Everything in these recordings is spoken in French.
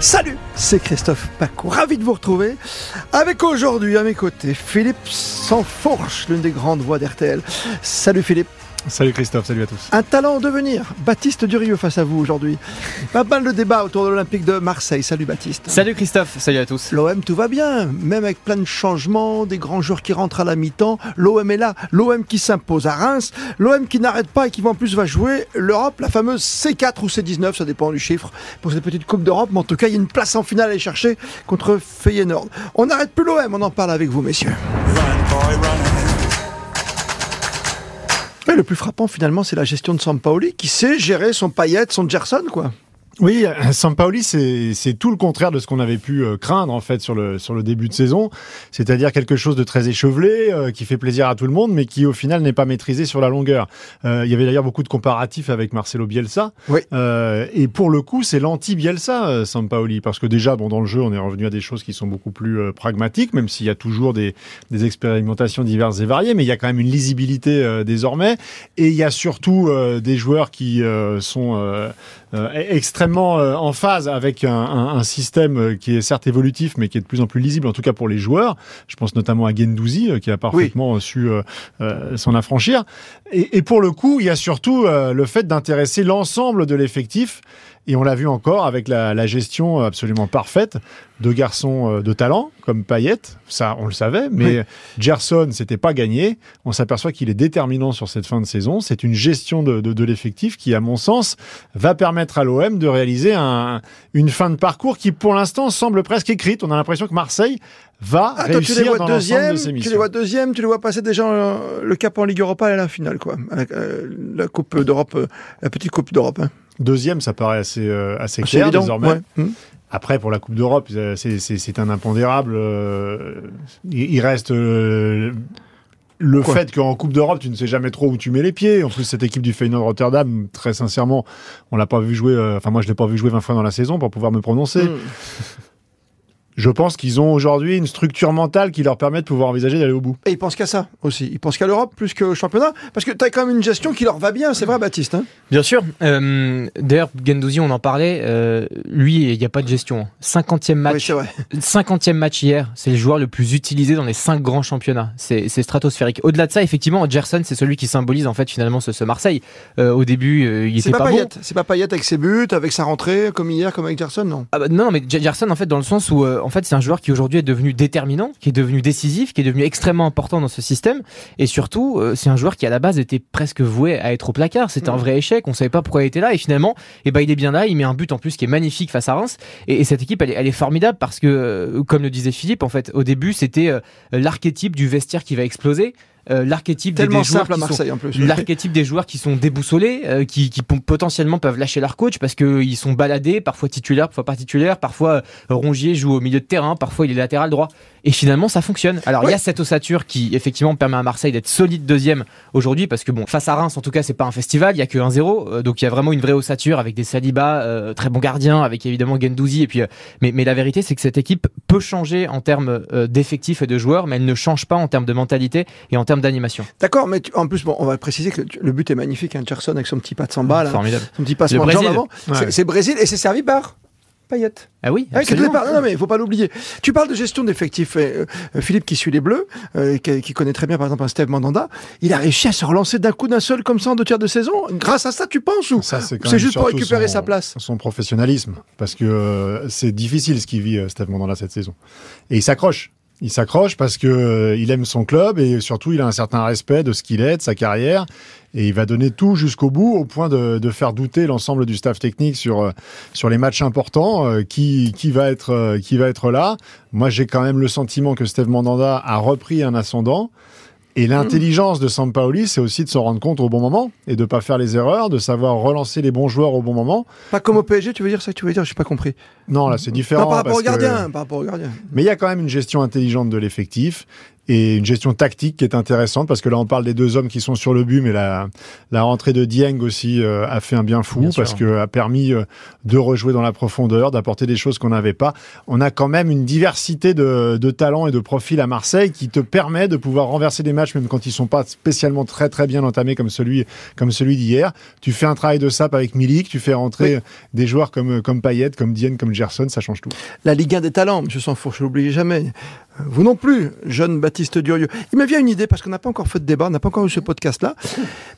Salut, c'est Christophe Paco, ravi de vous retrouver. Avec aujourd'hui à mes côtés Philippe Sansfourche, l'une des grandes voix d'RTL. Salut Philippe. Salut Christophe, salut à tous. Un talent en devenir, Baptiste Durieux face à vous aujourd'hui. Pas mal de débats autour de l'Olympique de Marseille. Salut Baptiste. Salut Christophe, salut à tous. L'OM, tout va bien, même avec plein de changements, des grands joueurs qui rentrent à la mi-temps. L'OM est là, l'OM qui s'impose à Reims, l'OM qui n'arrête pas et qui en plus va jouer l'Europe, la fameuse C4 ou C19, ça dépend du chiffre, pour cette petite Coupe d'Europe. Mais en tout cas, il y a une place en finale à aller chercher contre Feyenoord. On n'arrête plus l'OM, on en parle avec vous, messieurs. Le plus frappant finalement, c'est la gestion de Sampaoli qui sait gérer son paillette, son Gerson, quoi. Oui, Sampaoli, c'est tout le contraire de ce qu'on avait pu euh, craindre en fait sur le, sur le début de saison, c'est-à-dire quelque chose de très échevelé, euh, qui fait plaisir à tout le monde, mais qui au final n'est pas maîtrisé sur la longueur. Euh, il y avait d'ailleurs beaucoup de comparatifs avec Marcelo Bielsa, Oui. Euh, et pour le coup, c'est l'anti-Bielsa, euh, Sampaoli, parce que déjà, bon, dans le jeu, on est revenu à des choses qui sont beaucoup plus euh, pragmatiques, même s'il y a toujours des, des expérimentations diverses et variées, mais il y a quand même une lisibilité euh, désormais, et il y a surtout euh, des joueurs qui euh, sont euh, extrêmement euh, en phase avec un, un- un système euh, qui est certes évolutif, mais qui est de plus en plus lisible, en tout cas pour les joueurs. Je pense notamment à Gendouzi, euh, qui a parfaitement su euh, euh, s'en affranchir. Et, et pour le coup, il y a surtout euh, le fait d'intéresser l'ensemble de l'effectif. Et on l'a vu encore avec la, la gestion absolument parfaite de garçons euh, de talent comme Payet, ça on le savait, mais Gerson c'était pas gagné. On s'aperçoit qu'il est déterminant sur cette fin de saison. C'est une gestion de, de, de l'effectif qui, à mon sens, va permettre à l'OM de réaliser un- une fin de parcours qui, pour l'instant, semble presque écrite. On a l'impression que Marseille va Ah, toi, tu les réussir vois dans deuxième, de ses tu les missions. vois deuxième, tu les vois passer déjà euh, le cap en Ligue Europa et à la finale, quoi. La, euh, la Coupe d'Europe, euh, la petite Coupe d'Europe. Hein. Deuxième, ça paraît assez, euh, assez clair évident. désormais. ouais. Hmm. Après, pour la Coupe d'Europe, c'est- un impondérable. euh, Il il reste euh, le Quoi fait qu'en Coupe d'Europe, tu ne sais jamais trop où tu mets les pieds. En plus, cette équipe du Feyenoord Rotterdam, très sincèrement, on l'a pas vu jouer. Enfin, moi, je l'ai pas vu jouer 20 fois dans la saison pour pouvoir me prononcer. Hmm. Je pense qu'ils ont aujourd'hui une structure mentale qui leur permet de pouvoir envisager d'aller au bout. Et ils pensent qu'à ça aussi. Ils pensent qu'à l'Europe plus qu'au championnat. Parce que tu as quand même une gestion qui leur va bien, c'est vrai, Baptiste. hein Bien sûr. Euh, D'ailleurs, Gendouzi, on en parlait. euh, lui, il n'y a pas de gestion. 50e oui, match, c'est vrai. 50e match hier. C'est le joueur le plus utilisé dans les 5 grands championnats. C'est stratosphérique. Au-delà de ça, effectivement, Gerson, c'est celui qui symbolise en fait finalement ce, ce Marseille. Euh, au début, euh, il C'est était pas, pas, bon. C'est pas Payet avec ses buts, avec sa rentrée, comme hier, comme avec Gerson, non? Ah bah, non, mais Gerson, en fait, dans le sens où, euh, en fait, c'est un joueur qui aujourd'hui est devenu déterminant, qui est devenu décisif, qui est devenu extrêmement important dans ce système. Et surtout, euh, c'est un joueur qui, à la base, était presque voué à être au placard. C'était un Mhm. vrai échec. On savait pas pourquoi il était là. Et finalement, eh ben, il est bien là. Il met un but en plus qui est magnifique face à Reims. Et, et cette équipe, elle est, elle est formidable parce que, euh, comme le disait Philippe, en fait, au début, c'était euh, l'archétype du vestiaire qui va exploser. Euh, l'archétype des, des joueurs à qui sont- Marseille en plus. L'archétype des joueurs qui sont déboussolés, euh, qui, qui potentiellement peuvent lâcher leur coach parce qu'ils sont baladés, parfois titulaires, parfois pas titulaires, parfois euh, Rongier joue au milieu de terrain, parfois il est latéral droit. Et finalement, ça fonctionne. Alors, il y a cette ossature qui, effectivement, permet à Marseille d'être solide deuxième aujourd'hui parce que, bon, face à Reims, en tout cas, c'est pas un festival, il y a que 1-0. euh, donc, il y a vraiment une vraie ossature avec des Saliba, euh, très bons gardiens, avec évidemment Gendouzi. Et puis, euh, mais, mais la vérité, c'est que cette équipe peut changer en termes d'effectifs et de joueurs, mais elle ne change pas en termes de mentalité et en termes d'animation. D'accord, mais tu- en plus, bon, on va préciser que le but est magnifique. Hein, Gerson avec son petit pas de samba, là, Formidable. son petit passement Le de jambe Brésil. avant. C'est- Ouais. C'est Brésil et c'est servi par Payet. Ah oui, Ah, absolument. Non, non, mais il faut pas l'oublier. Tu parles de gestion d'effectifs. euh, euh, Philippe, qui suit les Bleus, euh, qui, qui connaît très bien, par exemple, un Steve Mandanda, il a réussi à se relancer d'un coup d'un seul comme ça en deux tiers de saison. Grâce à ça, tu penses ou Ça, c'est juste pour récupérer son- sa place? Son professionnalisme, parce que euh, c'est difficile ce qu'il vit, euh, Steve Mandanda, cette saison. Et il s'accroche. Il s'accroche parce que euh, il aime son club et surtout il a un certain respect de ce qu'il est, de sa carrière, et il va donner tout jusqu'au bout, au point de, faire douter l'ensemble du staff technique sur euh, sur les matchs importants, euh, qui qui va être qui va être là. Moi, j'ai quand même le sentiment que Steve Mandanda a repris un ascendant. Et l'intelligence de Sampaoli, c'est aussi de se rendre compte au bon moment et de pas faire les erreurs, de savoir relancer les bons joueurs au bon moment. Pas comme au PSG, tu veux dire ça que tu veux dire J'ai pas compris. Non, là, c'est différent. Non, par rapport parce au que- gardien. Par rapport au gardien. Mais il y a quand même une gestion intelligente de l'effectif. Et une gestion tactique qui est intéressante parce que là on parle des deux hommes qui sont sur le but mais la, la rentrée de Dieng aussi euh, a fait un bien fou Bien parce que a permis euh, de rejouer dans la profondeur d'apporter des choses qu'on n'avait pas. On a quand même une diversité de, de talents et de profils à Marseille qui te permet de pouvoir renverser des matchs même quand ils sont pas spécialement très très bien entamés comme celui comme celui d'hier. Tu fais un travail de sap avec Milik tu fais rentrer des joueurs comme comme Payet comme Dieng comme Gerson ça change tout. La Ligue 1 des talents, M. Sanfourche, je l'oublie jamais. Vous non plus, jeune Durieux. Il me vient une idée, parce qu'on n'a pas encore fait de débat, on n'a pas encore eu ce podcast-là,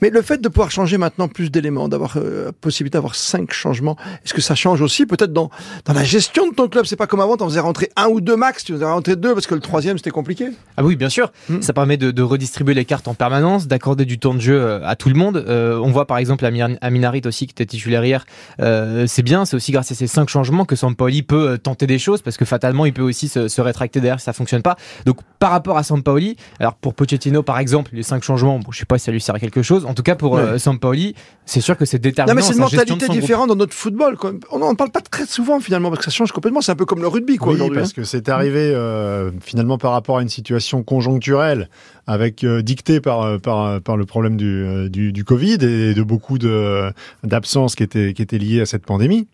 mais le fait de pouvoir changer maintenant plus d'éléments, d'avoir euh, possibilité d'avoir cinq changements, est-ce que ça change aussi peut-être dans, dans la gestion de ton club? C'est pas comme avant, t'en faisais rentrer un ou deux max, tu faisais rentrer deux parce que le troisième c'était compliqué. Ah oui, bien sûr. Hmm. Ça permet de, de redistribuer les cartes en permanence, d'accorder du temps de jeu euh, à tout le monde. Euh, on voit par exemple Aminarit aussi qui était titulaire hier. Euh, c'est bien, c'est aussi grâce à ces cinq changements que Sampaoli peut tenter des choses parce que fatalement il peut aussi se, se rétracter derrière si ça fonctionne pas. Donc par rapport à Sampaoli, alors pour Pochettino par exemple, les cinq changements, bon, je sais pas si ça lui sert à quelque chose. En tout cas pour euh, Sampaoli, c'est sûr que c'est déterminant. Non mais c'est une mentalité différente dans notre football. quoi. On n'en parle pas très souvent finalement parce que ça change complètement. C'est un peu comme le rugby quoi oui, aujourd'hui. parce hein. que c'est arrivé euh, finalement par rapport à une situation conjoncturelle avec euh, dictée par, euh, par par le problème du, du du Covid et de beaucoup de d'absences qui étaient qui étaient liées à cette pandémie.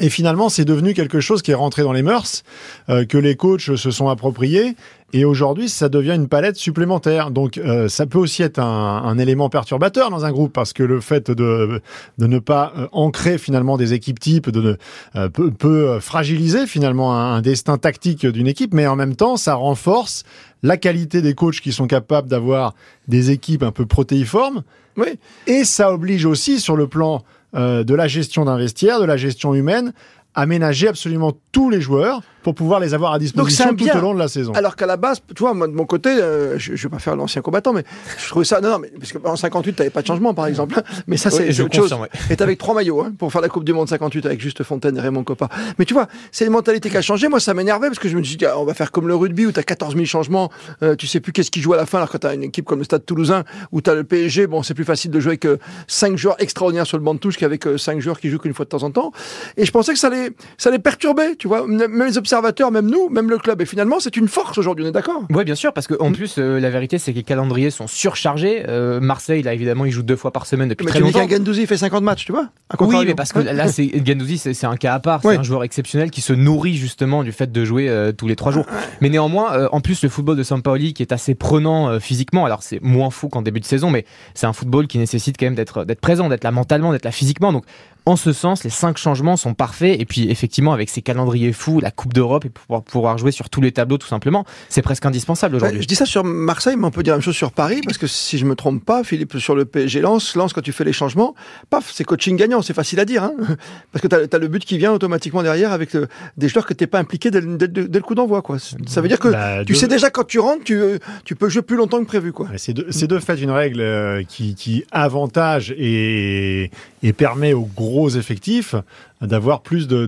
Et finalement, c'est devenu quelque chose qui est rentré dans les mœurs, euh, que les coachs se sont appropriés. Et aujourd'hui, ça devient une palette supplémentaire. Donc, euh, ça peut aussi être un, un élément perturbateur dans un groupe, parce que le fait de, de ne pas euh, ancrer finalement des équipes types de, euh, peut fragiliser finalement un, un destin tactique d'une équipe, mais en même temps, ça renforce la qualité des coachs qui sont capables d'avoir des équipes un peu protéiformes. Oui. Et ça oblige aussi sur le plan euh, de la gestion d'un vestiaire, de la gestion humaine, à ménager absolument tous les joueurs pour pouvoir les avoir à disposition tout bien. au long de la saison. Alors qu'à la base, tu vois, moi de mon côté, euh, je, je vais pas faire l'ancien combattant, mais je trouvais ça. Non, non, mais parce qu'en 58, t'avais pas de changement, par exemple. Mais ça, c'est Oui, autre chose. ouais. Et avec trois maillots hein, pour faire la Coupe du Monde 58 avec Juste Fontaine et Raymond Coppa. Mais tu vois, c'est une mentalité qui a changé. Moi, ça m'énervait parce que je me suis dit, ah, on va faire comme le rugby où t'as 14 000 changements, euh, tu sais plus qu'est-ce qui joue à la fin. Alors quand t'as une équipe comme le Stade Toulousain où t'as le PSG, bon, c'est plus facile de jouer avec euh, cinq joueurs extraordinaires sur le banc de touche qu'avec euh, cinq joueurs qui jouent qu'une fois de temps en temps. Et je pensais que ça allait, ça allait perturber, tu vois, même les observateurs, même nous, même le club. Et finalement, c'est une force aujourd'hui, on est d'accord Ouais, bien sûr, parce qu'en plus, euh, la vérité, c'est que les calendriers sont surchargés. Euh, Marseille, là, évidemment, ils jouent deux fois par semaine depuis Mais très tu longtemps. Gendouzi fait 50 matchs, tu vois Oui, mais parce que là, c'est Gendouzi, c'est un cas à part. C'est un joueur exceptionnel qui se nourrit justement du fait de jouer euh, tous les trois jours. Mais néanmoins, en plus, le football de Sampaoli, qui est assez prenant physiquement, alors c'est moins fou qu'en début de saison, mais c'est un football qui nécessite quand même d'être d'être présent, d'être là mentalement, d'être là physiquement. Donc, en ce sens, les cinq changements sont parfaits. Et puis, effectivement, avec ces calendriers fous, la Coupe d'Europe et pouvoir, pouvoir jouer sur tous les tableaux, tout simplement, c'est presque indispensable Ouais, aujourd'hui. je dis ça sur Marseille, mais on peut dire la même chose sur Paris, parce que si je me trompe pas, Philippe, sur le PSG Lance, Lance quand tu fais les changements, paf, c'est coaching gagnant, c'est facile à dire, hein parce que tu as, le but qui vient automatiquement derrière avec le- des joueurs que t'es pas impliqué dès, le- dès le dès le coup d'envoi, quoi. Ça veut dire que Bah, tu sais déjà quand tu rentres, tu, euh, tu peux jouer plus longtemps que prévu, quoi. C'est de, fait une règle euh, qui, qui avantage et, et permet aux gros effectifs d'avoir plus de,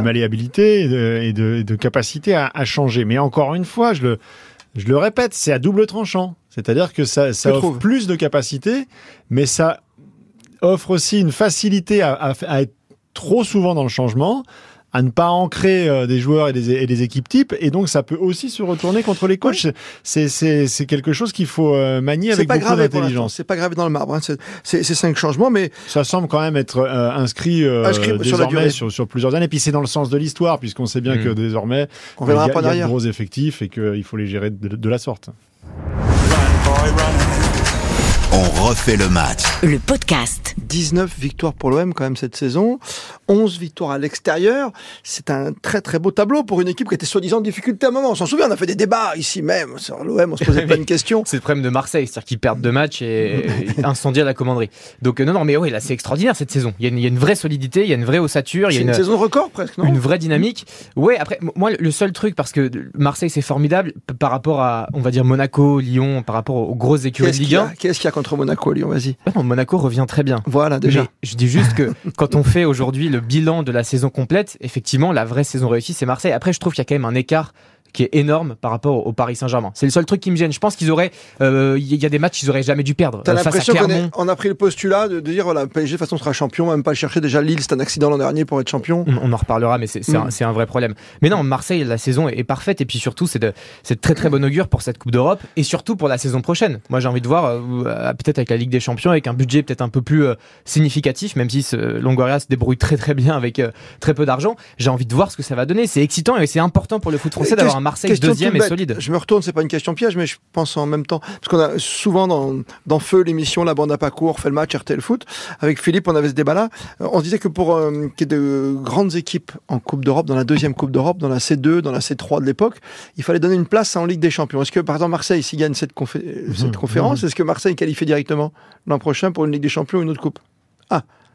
malléabilité et de, et capacité à, à changer. Mais encore une fois, je le, je le répète, c'est à double tranchant. C'est-à-dire que ça, offre trouve. plus de capacité, mais ça offre aussi une facilité à, à- à être trop souvent dans le changement à ne pas ancrer euh, des joueurs et des, et des équipes types et donc ça peut aussi se retourner contre les coachs c'est c'est c'est quelque chose qu'il faut euh, manier avec pas beaucoup d'intelligence c'est pas gravé dans le marbre. hein. C'est- C'est c'est cinq changements, mais ça semble quand même être euh, inscrit, euh, Inscrit sur la désormais durée. sur, sur plusieurs années. Puis c'est dans le sens de l'histoire, puisqu'on sait bien Mm. que désormais, on il y a, verra il pas y a de derrière. gros effectifs et qu'il faut les gérer de, de la sorte. On refait le match. Le podcast. 19 victoires pour l'OM quand même cette saison, 11 victoires à l'extérieur. C'est un très très beau tableau pour une équipe qui était soi-disant en difficulté à un moment. On s'en souvient, on a fait des débats ici même sur l'OM, on se posait plein de questions. C'est le problème de Marseille, c'est-à-dire qu'ils perdent deux matchs et incendient la commanderie. Donc euh, non, non, mais oui, là c'est extraordinaire cette saison. Il y, a une, il y a une vraie solidité, il y a une vraie ossature, il y C'est a une une, saison record presque, non une vraie dynamique. Ouais, après, moi le seul truc, parce que Marseille c'est formidable par rapport à, on va dire Monaco, Lyon, par rapport aux grosses écuries de Ligue qu'il y 1. Qu'il y a contre Monaco, Lyon Vas-y. Ah non, Monaco revient très bien. Voilà, déjà. Mais je dis juste que quand on fait aujourd'hui le bilan de la saison complète, effectivement, la vraie saison réussie, c'est Marseille. Après, je trouve qu'il y a quand même un écart qui est énorme par rapport au Paris Saint-Germain. C'est le seul truc qui me gêne. Je pense qu'ils auraient, euh, il y a des matchs qu'ils auraient jamais dû perdre. T'as Euh, l'impression qu'on a pris le postulat de, de dire voilà, PSG de toute façon sera champion, même pas le chercher. Déjà Lille, c'est un accident l'an dernier pour être champion. On, en reparlera, mais c'est Mm. un, c'est un vrai problème. Mais non, Marseille, la saison est, est parfaite et puis surtout, c'est de, très très bon augure pour cette Coupe d'Europe et surtout pour la saison prochaine. Moi, j'ai envie de voir, euh, euh, peut-être avec la Ligue des Champions, avec un budget peut-être un peu plus euh, significatif, même si Longoria se débrouille très très bien avec euh, très peu d'argent. J'ai envie de voir ce que ça va donner. C'est excitant et c'est important pour le foot français d'avoir un Marseille question deuxième et solide. Je me retourne, c'est pas une question piège, mais je pense en même temps. Parce qu'on a souvent dans, dans Feu, l'émission La Bande à pas court, fait le match RTL Foot. Avec Philippe, on avait ce débat-là. Euh, On se disait que pour euh, qu'il y ait de grandes équipes en Coupe d'Europe, dans la deuxième Coupe d'Europe, dans la C2, dans la C3 de l'époque, il fallait donner une place en Ligue des Champions. Est-ce que, par exemple, Marseille, s'il gagne cette, confé- cette Mhm. conférence, est-ce que Marseille qualifie directement l'an prochain pour une Ligue des Champions ou une autre Coupe?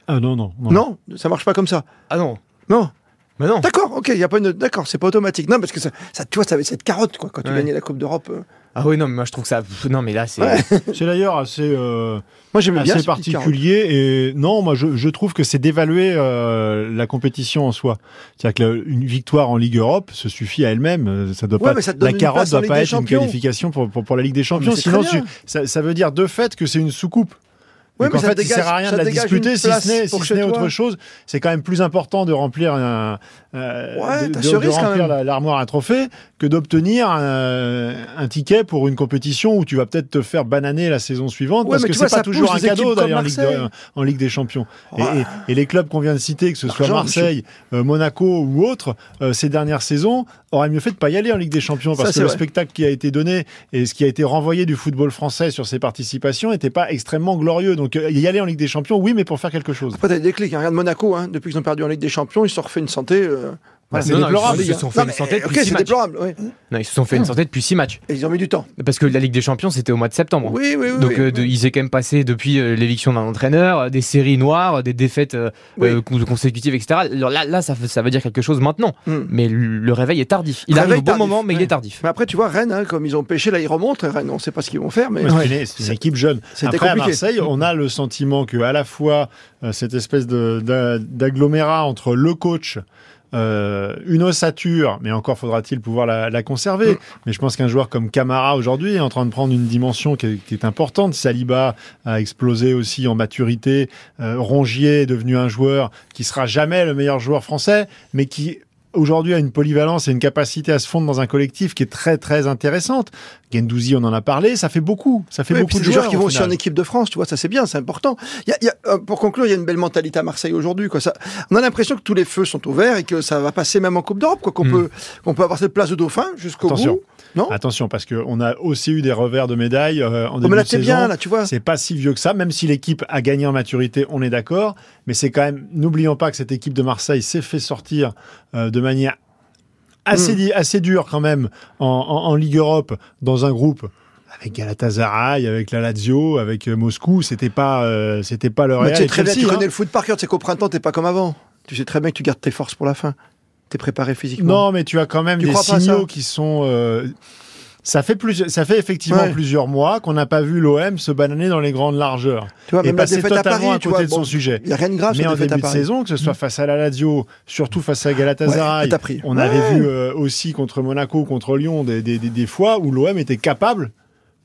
Ah non, non. non. Non, ça marche pas comme ça. Ah non, Non. Mais non. D'accord, ok, il y a pas une. D'accord, c'est pas automatique. Non, parce que ça, ça tu vois, ça avait cette carotte, quoi, quand tu Ouais. gagnais la Coupe d'Europe. euh. Ah oui, non, mais moi je trouve que ça. Non, mais là, c'est. Ouais. C'est d'ailleurs assez, euh, Moi, j'aimais bien assez particulier. Et non, moi, je, je trouve que c'est d'évaluer euh, la compétition en soi. C'est-à-dire qu'une victoire en Ligue Europe se suffit à elle-même. Euh, Ça doit Ouais, pas. mais ça te donne la carotte en doit pas être une qualification pour, pour, pour la Ligue des Champions. Sinon, tu- ça, ça veut dire de fait que c'est une soucoupe. Ouais, mais ça fait, il sert à rien de la discuter si ce n'est si autre chose. C'est quand même plus important de remplir un, euh, Ouais, de, remplir l'armoire à trophées que d'obtenir un, un ticket pour une compétition où tu vas peut-être te faire bananer la saison suivante Ouais, parce que c'est pas toujours un cadeau d'aller comme en Ligue, en des Champions. Et, Ouais. et- et les clubs qu'on vient de citer, que ce soit Marseille, euh, Monaco ou autres, euh, ces dernières saisons, auraient mieux fait de pas y aller en Ligue des Champions parce que le vrai. spectacle qui a été donné et ce qui a été renvoyé du football français sur ses participations n'était pas extrêmement glorieux. Donc euh, y aller en Ligue des Champions, oui, mais pour faire quelque chose. Après, t'as des déclics. hein. Regarde Monaco, hein, depuis qu'ils ont perdu en Ligue des Champions, ils se refait une santé. euh, voilà. c'est Non, non, déplorable. Ils se sont fait Non, une santé ok, depuis six c'est matchs. Non, ils se sont fait une santé depuis 6 matchs. Et ils ont mis du temps. Parce que la Ligue des Champions, c'était au mois de septembre. Oui, oui, oui. Donc oui. euh, de- ils étaient quand même passé depuis euh, l'éviction d'un entraîneur, euh, des séries noires, des défaites euh, euh, consécutives, etc. Alors là, là ça, ça veut dire quelque chose maintenant. Hmm. Mais le, réveil est tardif. Il arrive au bon tardif, moment, mais il est tardif. Mais après, tu vois, Rennes, hein, comme ils ont pêché, là, ils remontent. Rennes, on sait pas ce qu'ils vont faire, mais. Ouais, c'est une- équipe jeune. Après, à compliqué. Marseille, on a le sentiment que à la fois euh, cette espèce d'agglomérat entre le coach, euh, une ossature, mais encore faudra-t-il pouvoir la, la conserver. Mm. Mais je pense qu'un joueur comme Camara aujourd'hui est en train de prendre une dimension qui est, qui est importante. Saliba a explosé aussi en maturité. Euh, Rongier est devenu un joueur qui sera jamais le meilleur joueur français, mais qui aujourd'hui a une polyvalence et une capacité à se fondre dans un collectif qui est très très intéressante. Gendouzi, on en a parlé, ça fait beaucoup, ça fait Oui, beaucoup de joueurs. joueurs qui vont aussi en équipe de France, tu vois, ça c'est bien, c'est important. Il y a, il y a, euh, pour conclure, il y a une belle mentalité à Marseille aujourd'hui. Quoi. Ça, on a l'impression que tous les feux sont ouverts et que ça va passer même en Coupe d'Europe, quoi, qu'on Mm. peut, qu'on peut avoir cette place de dauphin jusqu'au Attention. bout. Non? Attention, parce qu'on a aussi eu des revers de médailles euh, en Oh, début mais là de saison. bien, là, tu vois. C'est pas si vieux que ça, même si l'équipe a gagné en maturité, on est d'accord. Mais c'est quand même, n'oublions pas que cette équipe de Marseille s'est fait sortir euh, de manière assez, Mm. di- assez dure quand même en, en- en Ligue Europe dans un groupe avec Galatasaray, avec la Lazio, avec euh, Moscou. C'était pas, euh, c'était pas le Mais Real. tu sais très bien, tu hein. connais le foot par cœur, tu sais qu'au printemps t'es pas comme avant. Tu sais très bien que tu gardes tes forces pour la fin. T'es préparé physiquement. Non, mais tu as quand même Tu des signaux qui sont. euh, ça fait plus, ça fait effectivement Ouais. plusieurs mois qu'on n'a pas vu l'OM se bananer dans les grandes largeurs tu vois, et même la passer défaite à totalement Paris, à tu côté vois, de son bon, sujet. il y a rien de grave Mais en début à de saison, que ce soit face à la Lazio, surtout face à Galatasaray, pris. on Ouais. avait vu euh, aussi contre Monaco, contre Lyon, des, des, des- des fois où l'OM était capable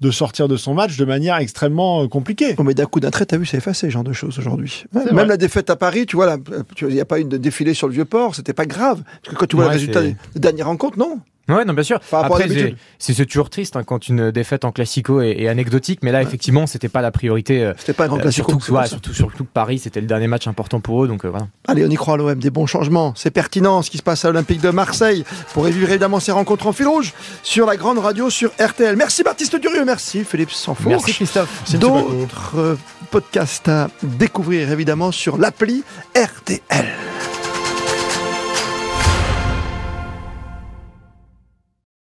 de sortir de son match de manière extrêmement euh, compliquée. Oh, mais d'un coup d'un trait, t'as vu, c'est effacé, ce genre de choses aujourd'hui. Ouais, même vrai. la défaite à Paris, tu vois, tu- il n'y a pas eu de défilé sur le vieux port, c'était pas grave. Parce que quand tu vois Ouais, le résultat des dernières rencontres, non. Ouais, non, bien sûr. À Après, c'est toujours triste hein, quand une défaite en classico est, est anecdotique, mais là, effectivement, c'était pas la priorité. euh, C'était pas un grand euh, classico. surtout, ouais, surtout, surtout que Paris, c'était le dernier match important pour eux, donc euh, voilà. Allez, on y croit à l'OM, des bons changements. C'est pertinent ce qui se passe à l'Olympique de Marseille. Pour vivre évidemment ces rencontres en fil rouge sur la grande radio sur RTL. Merci Baptiste Durieux, merci Philippe Sanfourche. Merci Christophe. D'autres euh, podcasts à découvrir évidemment sur l'appli RTL.